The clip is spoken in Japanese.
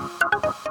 you